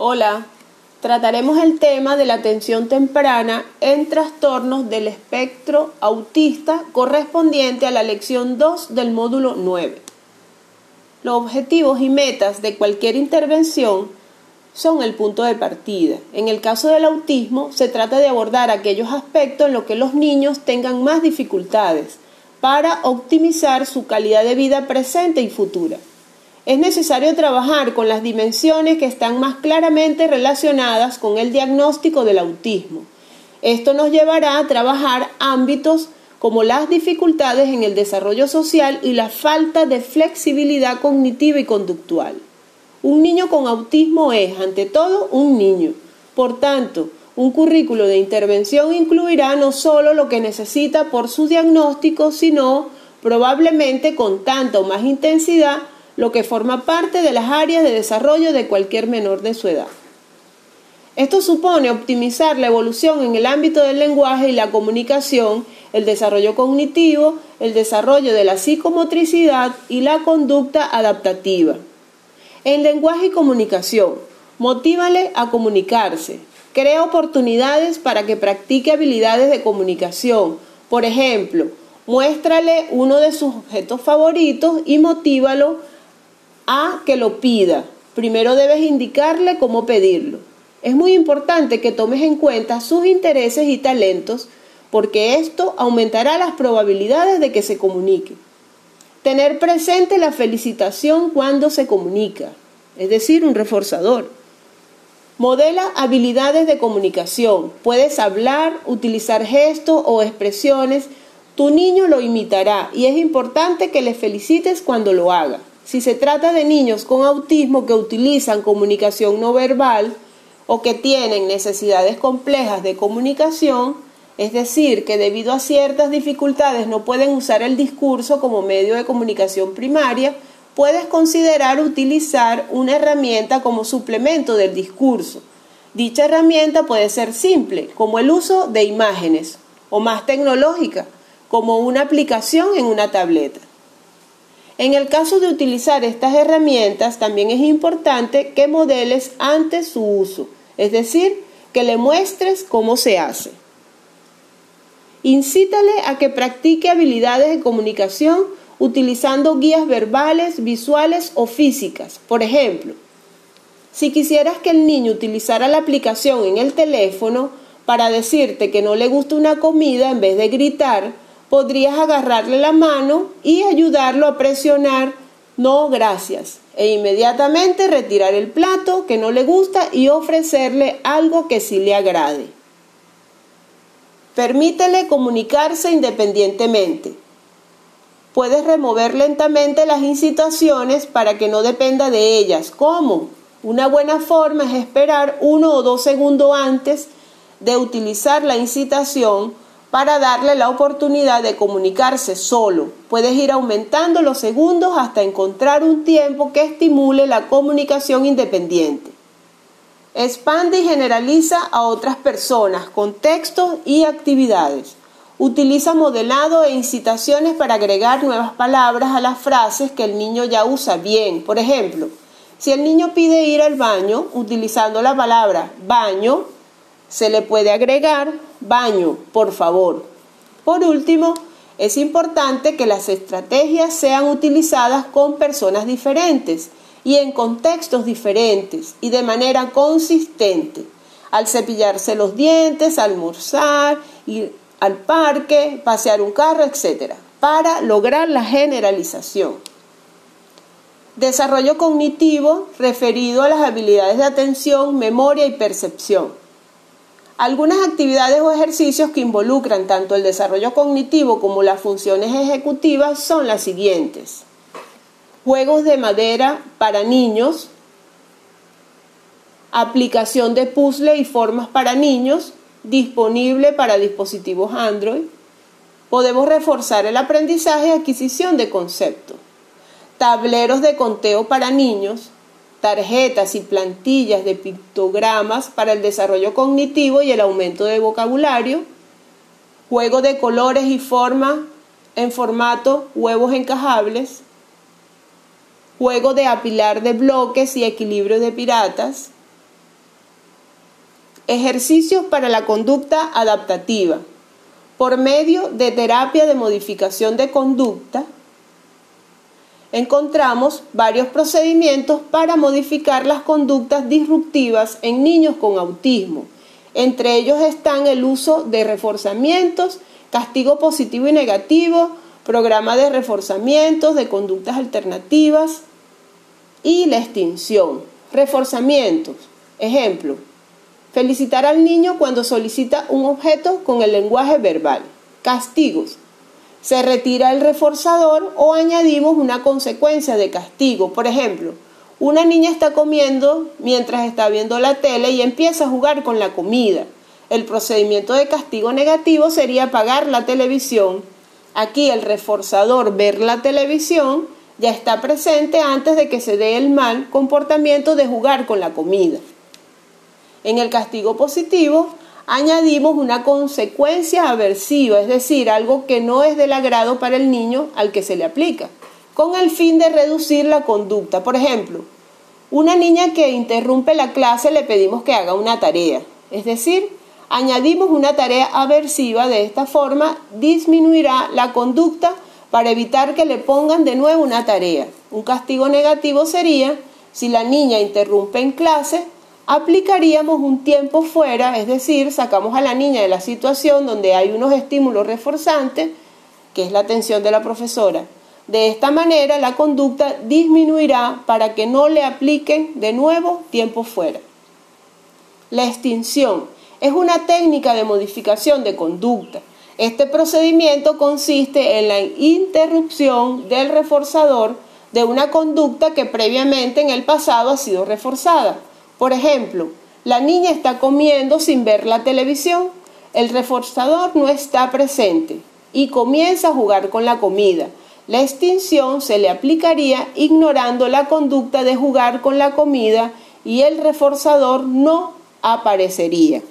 Hola, trataremos el tema de la atención temprana en trastornos del espectro autista correspondiente a la lección 2 del módulo 9. Los objetivos y metas de cualquier intervención son el punto de partida. En el caso del autismo, se trata de abordar aquellos aspectos en los que los niños tengan más dificultades para optimizar su calidad de vida presente y futura es necesario trabajar con las dimensiones que están más claramente relacionadas con el diagnóstico del autismo. Esto nos llevará a trabajar ámbitos como las dificultades en el desarrollo social y la falta de flexibilidad cognitiva y conductual. Un niño con autismo es, ante todo, un niño. Por tanto, un currículo de intervención incluirá no solo lo que necesita por su diagnóstico, sino probablemente con tanta o más intensidad lo que forma parte de las áreas de desarrollo de cualquier menor de su edad. Esto supone optimizar la evolución en el ámbito del lenguaje y la comunicación, el desarrollo cognitivo, el desarrollo de la psicomotricidad y la conducta adaptativa. En lenguaje y comunicación, motívale a comunicarse. Crea oportunidades para que practique habilidades de comunicación. Por ejemplo, muéstrale uno de sus objetos favoritos y motívalo a que lo pida. Primero debes indicarle cómo pedirlo. Es muy importante que tomes en cuenta sus intereses y talentos porque esto aumentará las probabilidades de que se comunique. Tener presente la felicitación cuando se comunica, es decir, un reforzador. Modela habilidades de comunicación. Puedes hablar, utilizar gestos o expresiones. Tu niño lo imitará y es importante que le felicites cuando lo haga. Si se trata de niños con autismo que utilizan comunicación no verbal o que tienen necesidades complejas de comunicación, es decir, que debido a ciertas dificultades no pueden usar el discurso como medio de comunicación primaria, puedes considerar utilizar una herramienta como suplemento del discurso. Dicha herramienta puede ser simple, como el uso de imágenes, o más tecnológica, como una aplicación en una tableta. En el caso de utilizar estas herramientas, también es importante que modeles antes su uso, es decir, que le muestres cómo se hace. Incítale a que practique habilidades de comunicación utilizando guías verbales, visuales o físicas. Por ejemplo, si quisieras que el niño utilizara la aplicación en el teléfono para decirte que no le gusta una comida en vez de gritar, podrías agarrarle la mano y ayudarlo a presionar no gracias e inmediatamente retirar el plato que no le gusta y ofrecerle algo que sí le agrade. Permítele comunicarse independientemente. Puedes remover lentamente las incitaciones para que no dependa de ellas. ¿Cómo? Una buena forma es esperar uno o dos segundos antes de utilizar la incitación para darle la oportunidad de comunicarse solo. Puedes ir aumentando los segundos hasta encontrar un tiempo que estimule la comunicación independiente. Expande y generaliza a otras personas, contextos y actividades. Utiliza modelado e incitaciones para agregar nuevas palabras a las frases que el niño ya usa bien. Por ejemplo, si el niño pide ir al baño, utilizando la palabra baño, se le puede agregar baño, por favor. Por último, es importante que las estrategias sean utilizadas con personas diferentes y en contextos diferentes y de manera consistente. Al cepillarse los dientes, almorzar, ir al parque, pasear un carro, etc. Para lograr la generalización. Desarrollo cognitivo referido a las habilidades de atención, memoria y percepción. Algunas actividades o ejercicios que involucran tanto el desarrollo cognitivo como las funciones ejecutivas son las siguientes. Juegos de madera para niños, aplicación de puzzle y formas para niños, disponible para dispositivos Android. Podemos reforzar el aprendizaje y adquisición de conceptos. Tableros de conteo para niños, tarjetas y plantillas de pictogramas para el desarrollo cognitivo y el aumento de vocabulario, juego de colores y formas en formato huevos encajables, juego de apilar de bloques y equilibrio de piratas, Ejercicios para la conducta adaptativa. Por medio de terapia de modificación de conducta, encontramos varios procedimientos para modificar las conductas disruptivas en niños con autismo. Entre ellos están el uso de reforzamientos, castigo positivo y negativo, programa de reforzamientos de conductas alternativas y la extinción. Reforzamientos. Ejemplo, felicitar al niño cuando solicita un objeto con el lenguaje verbal. Castigos se retira el reforzador o añadimos una consecuencia de castigo. Por ejemplo, una niña está comiendo mientras está viendo la tele y empieza a jugar con la comida. El procedimiento de castigo negativo sería apagar la televisión. Aquí el reforzador ver la televisión ya está presente antes de que se dé el mal comportamiento de jugar con la comida. En el castigo positivo añadimos una consecuencia aversiva, es decir, algo que no es del agrado para el niño al que se le aplica, con el fin de reducir la conducta. Por ejemplo, una niña que interrumpe la clase le pedimos que haga una tarea, es decir, añadimos una tarea aversiva, de esta forma disminuirá la conducta para evitar que le pongan de nuevo una tarea. Un castigo negativo sería si la niña interrumpe en clase, aplicaríamos un tiempo fuera, es decir, sacamos a la niña de la situación donde hay unos estímulos reforzantes, que es la atención de la profesora. De esta manera la conducta disminuirá para que no le apliquen de nuevo tiempo fuera. La extinción es una técnica de modificación de conducta. Este procedimiento consiste en la interrupción del reforzador de una conducta que previamente en el pasado ha sido reforzada. Por ejemplo, la niña está comiendo sin ver la televisión, el reforzador no está presente y comienza a jugar con la comida. La extinción se le aplicaría ignorando la conducta de jugar con la comida y el reforzador no aparecería.